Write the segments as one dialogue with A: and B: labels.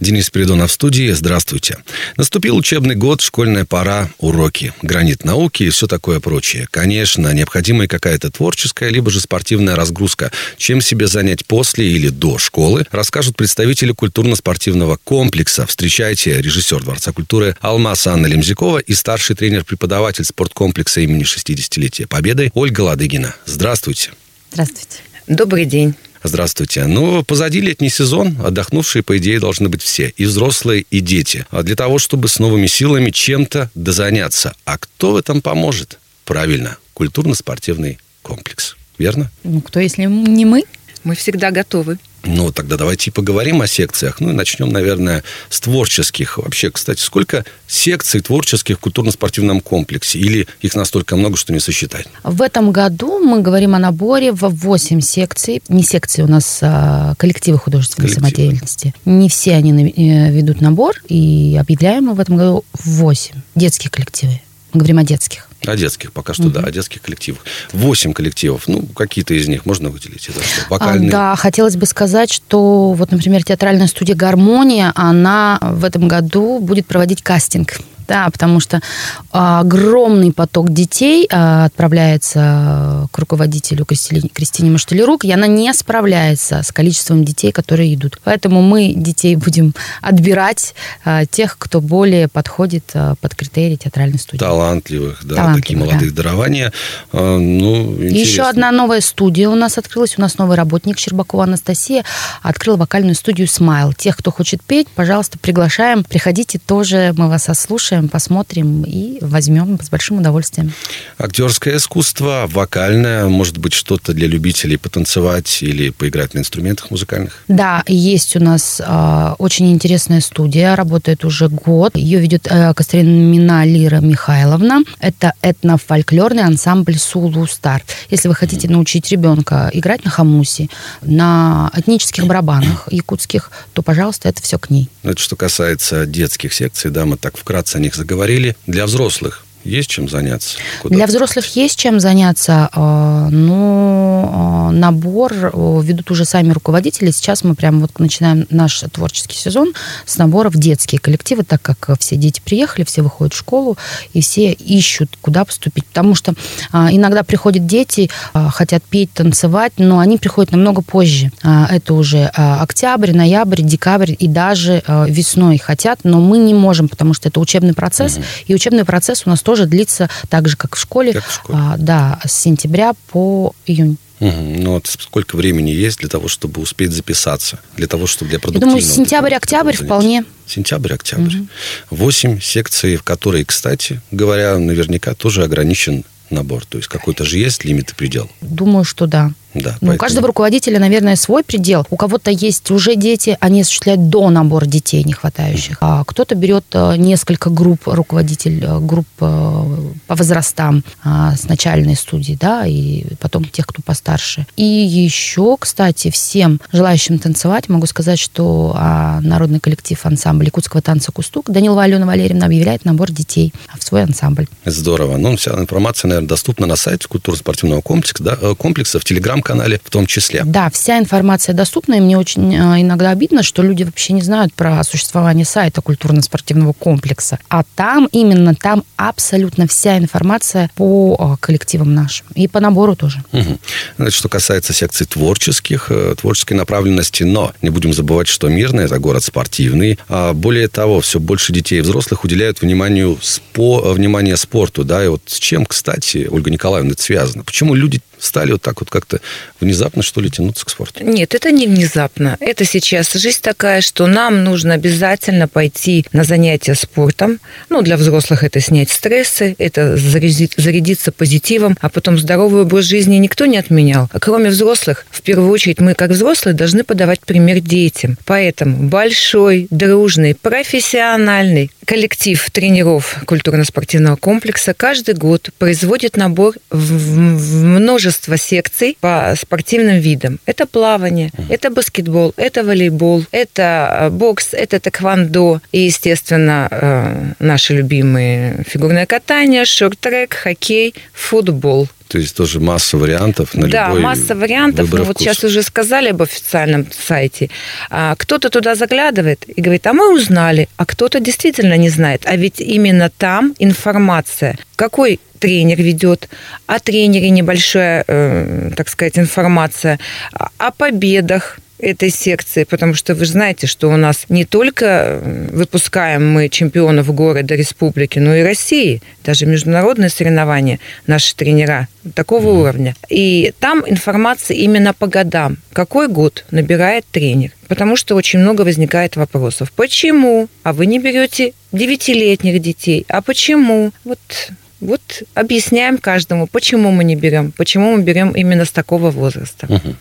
A: Денис Придонов в студии. Здравствуйте. Наступил учебный год, школьная пора, уроки, гранит науки и все такое прочее. Конечно, необходима и какая-то творческая, либо же спортивная разгрузка. Чем себе занять после или до школы, расскажут представители культурно-спортивного комплекса. Встречайте режиссер Дворца культуры Алмаз Анна Лемзякова и старший тренер-преподаватель спорткомплекса имени 60-летия Победы Ольга Ладыгина. Здравствуйте.
B: Здравствуйте.
C: Добрый день.
A: Здравствуйте. Ну, позади летний сезон, отдохнувшие, по идее, должны быть все, и взрослые, и дети. А для того, чтобы с новыми силами чем-то дозаняться. А кто в этом поможет? Правильно, культурно-спортивный комплекс. Верно?
B: Ну, кто, если не мы?
C: Мы всегда готовы.
A: Ну, тогда давайте поговорим о секциях. Ну, и начнем, наверное, с творческих. Вообще, кстати, сколько секций творческих в культурно-спортивном комплексе? Или их настолько много, что не сосчитать?
B: В этом году мы говорим о наборе в 8 секций. Не секции у нас, а коллективы художественной коллективы. самодеятельности. Не все они э, ведут набор, и объявляем мы в этом году 8 детские коллективы. Мы говорим о детских.
A: О детских, пока что, угу. да, о детских коллективах. Восемь коллективов, ну, какие-то из них можно выделить? Это что, вокальные?
B: А, да, хотелось бы сказать, что вот, например, театральная студия «Гармония», она в этом году будет проводить кастинг да, потому что огромный поток детей а, отправляется к руководителю Кристине, Кристине Маштелерук, и она не справляется с количеством детей, которые идут. Поэтому мы детей будем отбирать а, тех, кто более подходит а, под критерии театральной студии.
A: Талантливых, да, Талантливых, такие молодые да. дарования. Ну,
B: Еще одна новая студия у нас открылась. У нас новый работник Щербакова Анастасия открыла вокальную студию «Смайл». Тех, кто хочет петь, пожалуйста, приглашаем. Приходите тоже, мы вас ослушаем послушаем, посмотрим и возьмем с большим удовольствием.
A: Актерское искусство, вокальное, может быть, что-то для любителей потанцевать или поиграть на инструментах музыкальных?
B: Да, есть у нас э, очень интересная студия, работает уже год. Ее ведет э, Кострина Лира Михайловна. Это этнофольклорный ансамбль Сулу Стар. Если вы хотите научить ребенка играть на хамусе, на этнических барабанах якутских, то, пожалуйста, это все к ней.
A: Ну, это что касается детских секций, да, мы так вкратце о них заговорили. Для взрослых есть чем заняться?
B: Куда Для взрослых есть чем заняться, а, но а, набор ведут уже сами руководители. Сейчас мы прямо вот начинаем наш творческий сезон с набора в детские коллективы, так как все дети приехали, все выходят в школу, и все ищут, куда поступить. Потому что а, иногда приходят дети, хотят петь, танцевать, но они приходят намного позже. Это уже октябрь, ноябрь, декабрь и даже весной хотят, но мы не можем, потому что это учебный процесс, угу. и учебный процесс у нас тоже длится так же, как в школе.
A: Как в школе.
B: А, да, с сентября по июнь.
A: Угу. Ну вот сколько времени есть для того, чтобы успеть записаться, для того, чтобы для продуктивного...
B: Я думаю, сентябрь-октябрь вполне.
A: Сентябрь-октябрь. Восемь угу. секций, в которые, кстати говоря, наверняка тоже ограничен набор. То есть какой-то же есть лимит и предел?
B: Думаю, что да.
A: Да,
B: ну, У каждого руководителя, наверное, свой предел. У кого-то есть уже дети, они осуществляют до набора детей не хватающих. А кто-то берет э, несколько групп, руководитель э, групп э, по возрастам а, с начальной студии, да, и потом тех, кто постарше. И еще, кстати, всем желающим танцевать могу сказать, что а, народный коллектив ансамбля якутского танца «Кустук» Данилова Алена Валерьевна объявляет набор детей в свой ансамбль.
A: Здорово. Ну, вся информация, наверное, доступна на сайте культурно-спортивного комплекса, да, комплекса в Телеграм телеграм-канале в том числе.
B: Да, вся информация доступна, и мне очень э, иногда обидно, что люди вообще не знают про существование сайта культурно-спортивного комплекса. А там, именно там абсолютно вся информация по э, коллективам нашим. И по набору тоже.
A: Угу. Значит, что касается секций творческих, э, творческой направленности, но не будем забывать, что Мирный – это город спортивный. А более того, все больше детей и взрослых уделяют вниманию, спо, внимание спорту. Да? И вот с чем, кстати, Ольга Николаевна, это связано? Почему люди стали вот так вот как-то внезапно, что ли, тянуться к спорту?
C: Нет, это не внезапно. Это сейчас жизнь такая, что нам нужно обязательно пойти на занятия спортом. Ну, для взрослых это снять стрессы, это зарядить, зарядиться позитивом, а потом здоровый образ жизни никто не отменял. Кроме взрослых, в первую очередь мы, как взрослые, должны подавать пример детям. Поэтому большой, дружный, профессиональный коллектив тренеров культурно-спортивного комплекса каждый год производит набор в множество множество секций по спортивным видам. Это плавание, это баскетбол, это волейбол, это э, бокс, это тэквондо и, естественно, э, наши любимые фигурное катание, шорт-трек, хоккей, футбол.
A: То есть тоже масса вариантов на
C: да,
A: любой
C: масса вариантов.
A: выбор
C: Ну, вот
A: вкуса.
C: сейчас уже сказали об официальном сайте. А, кто-то туда заглядывает и говорит, а мы узнали, а кто-то действительно не знает. А ведь именно там информация, какой тренер ведет, о тренере небольшая, э, так сказать, информация, о- о победах, этой секции, потому что вы же знаете, что у нас не только выпускаем мы чемпионов города, республики, но и России, даже международные соревнования, наши тренера такого уровня. И там информация именно по годам. Какой год набирает тренер? Потому что очень много возникает вопросов. Почему? А вы не берете девятилетних детей? А почему? Вот вот объясняем каждому, почему мы не берем, почему мы берем именно с такого возраста.
A: Мгм.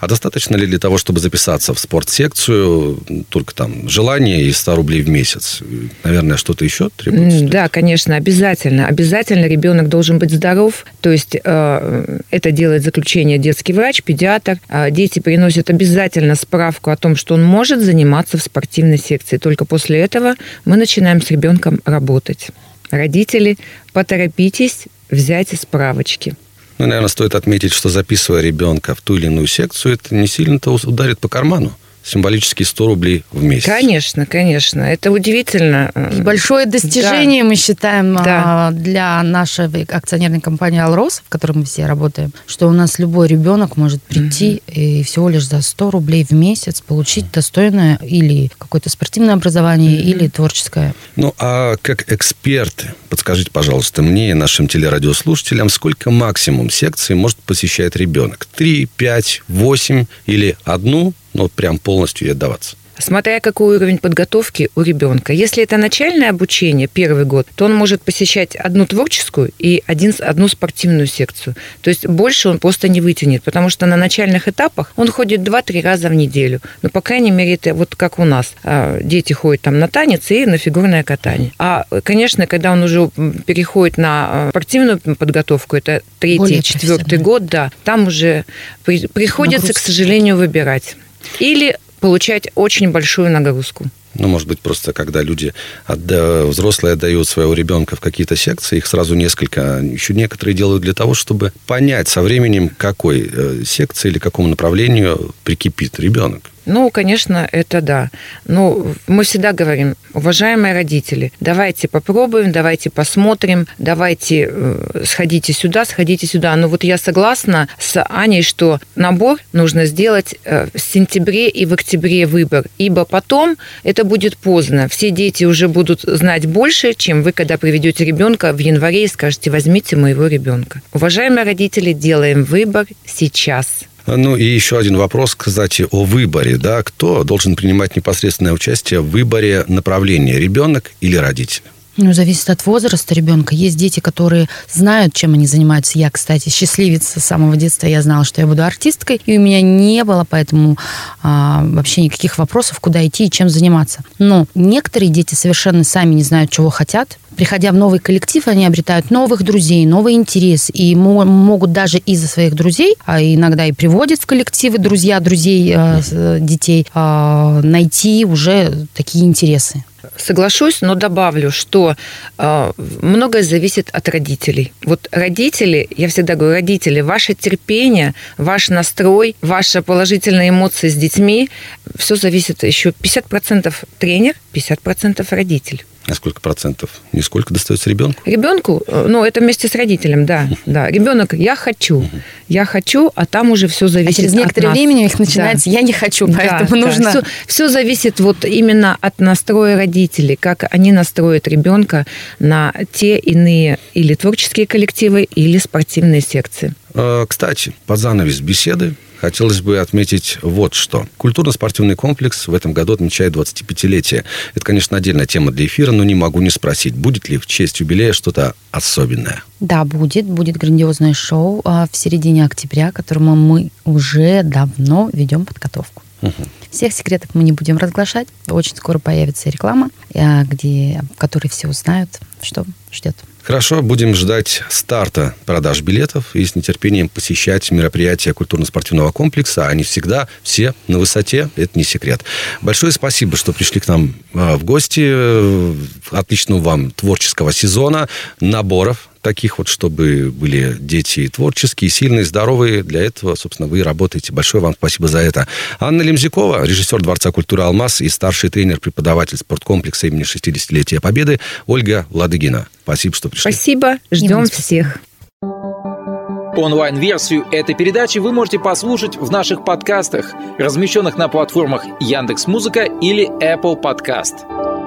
A: А достаточно ли для того, чтобы записаться в спортсекцию, только там желание и 100 рублей в месяц? Наверное, что-то еще требуется?
C: Да, конечно, обязательно. Обязательно ребенок должен быть здоров. То есть э, это делает заключение детский врач, педиатр. А Дети приносят обязательно справку о том, что он может заниматься в спортивной секции. Только после этого мы начинаем с ребенком работать. Родители, поторопитесь взять справочки.
A: Ну, наверное, стоит отметить, что записывая ребенка в ту или иную секцию, это не сильно-то ударит по карману. Символически 100 рублей в месяц.
C: Конечно, конечно. Это удивительно.
B: И большое достижение мы считаем
C: Да.
B: а, для нашей акционерной компании «Алрос», в которой мы все работаем, что у нас любой ребенок может прийти и всего лишь за 100 рублей в месяц получить достойное или какое-то спортивное образование, или творческое.
A: Ну, а как эксперты, подскажите, пожалуйста, мне и нашим телерадиослушателям, сколько максимум секций может посещать ребенок? Три, пять, восемь или одну? Ну, вот прям полностью и отдаваться.
C: Смотря какой уровень подготовки у ребенка. Если это начальное обучение, первый год, то он может посещать одну творческую и один, одну спортивную секцию. То есть больше он просто не вытянет, потому что на начальных этапах он ходит 2-3 раза в неделю. Ну, по крайней мере, это вот как у нас. А, Дети ходят там на танец и на фигурное катание. А, конечно, когда он уже переходит на а, спортивную подготовку, это третий,
B: Более
C: четвертый год, да, там уже при- приходится, к сожалению, выбирать. Или получать очень большую нагрузку.
A: Ну, может быть, просто когда люди, отда- взрослые отдают своего ребенка в какие-то секции, их сразу несколько, еще некоторые делают для того, чтобы понять со временем, какой э, секции или какому направлению прикипит ребенок.
C: Ну, конечно, это да. Но мы всегда говорим, уважаемые родители, давайте попробуем, давайте посмотрим, давайте э, сходите сюда, сходите сюда. Но вот я согласна с Аней, что набор нужно сделать э, в сентябре и в октябре выбор, ибо потом это будет поздно. Все дети уже будут знать больше, чем вы, когда приведете ребенка в январе и скажете, возьмите моего ребенка. Уважаемые родители, делаем выбор сейчас.
A: Ну и еще один вопрос, кстати, о выборе. Да? Кто должен принимать непосредственное участие в выборе направления, ребенок или родитель?
B: Ну, зависит от возраста ребенка. Есть дети, которые знают, чем они занимаются. Я, кстати, счастливица с самого детства. Я знала, что я буду артисткой, и у меня не было поэтому а, вообще никаких вопросов, куда идти и чем заниматься. Но некоторые дети совершенно сами не знают, чего хотят. Приходя в новый коллектив, они обретают новых друзей, новый интерес, и мо- могут даже из-за своих друзей, а иногда и приводят в коллективы друзья друзей э, э, детей, а, найти уже такие интересы.
C: Соглашусь, но добавлю, что э, многое зависит от родителей. Вот родители, я всегда говорю, родители, ваше терпение, ваш настрой, ваши положительные эмоции с детьми, все зависит еще 50% тренер, 50% родитель.
A: На сколько процентов? Не сколько достается ребенку?
C: Ребенку, э, ну, это вместе с родителем, да, да. Ребенок, я хочу, я хочу, а там уже все
B: А
C: зависит
B: через
C: от
B: некоторое
C: нас.
B: время у них начинается «я не хочу», поэтому нужно...
C: Все, зависит вот именно от настроя родителей, как они настроят ребенка на те иные или творческие коллективы, или спортивные секции.
A: Э, Кстати, под занавес беседы хотелось бы отметить вот что. Культурно-спортивный комплекс в этом году отмечает 25-летие. Это, конечно, отдельная тема для эфира, но не могу не спросить, будет ли в честь юбилея что-то особенное.
B: Да, будет. Будет грандиозное шоу а, в середине октября, к которому мы уже давно ведем подготовку. Всех секретов мы не будем разглашать. Очень скоро появится реклама, э, где, в которой все узнают, что ждет.
A: Хорошо, будем ждать старта продаж билетов и с нетерпением посещать мероприятия культурно-спортивного комплекса. Они всегда все на высоте, это не секрет. Большое спасибо, что пришли к нам а, в гости. Отличного вам творческого сезона, наборов таких вот, чтобы были дети творческие, сильные, здоровые. Для этого, собственно, вы работаете. Большое вам спасибо за это. Анна Лемзякова, режиссер Дворца культуры «Алмаз» и старший тренер-преподаватель спорткомплекса имени 60-летия Победы Ольга Ладыгина. Спасибо, что пришли.
C: Спасибо. Ждем всех.
D: Онлайн-версию этой передачи вы можете послушать в наших подкастах, размещенных на платформах Яндекс.Музыка или Apple Podcast.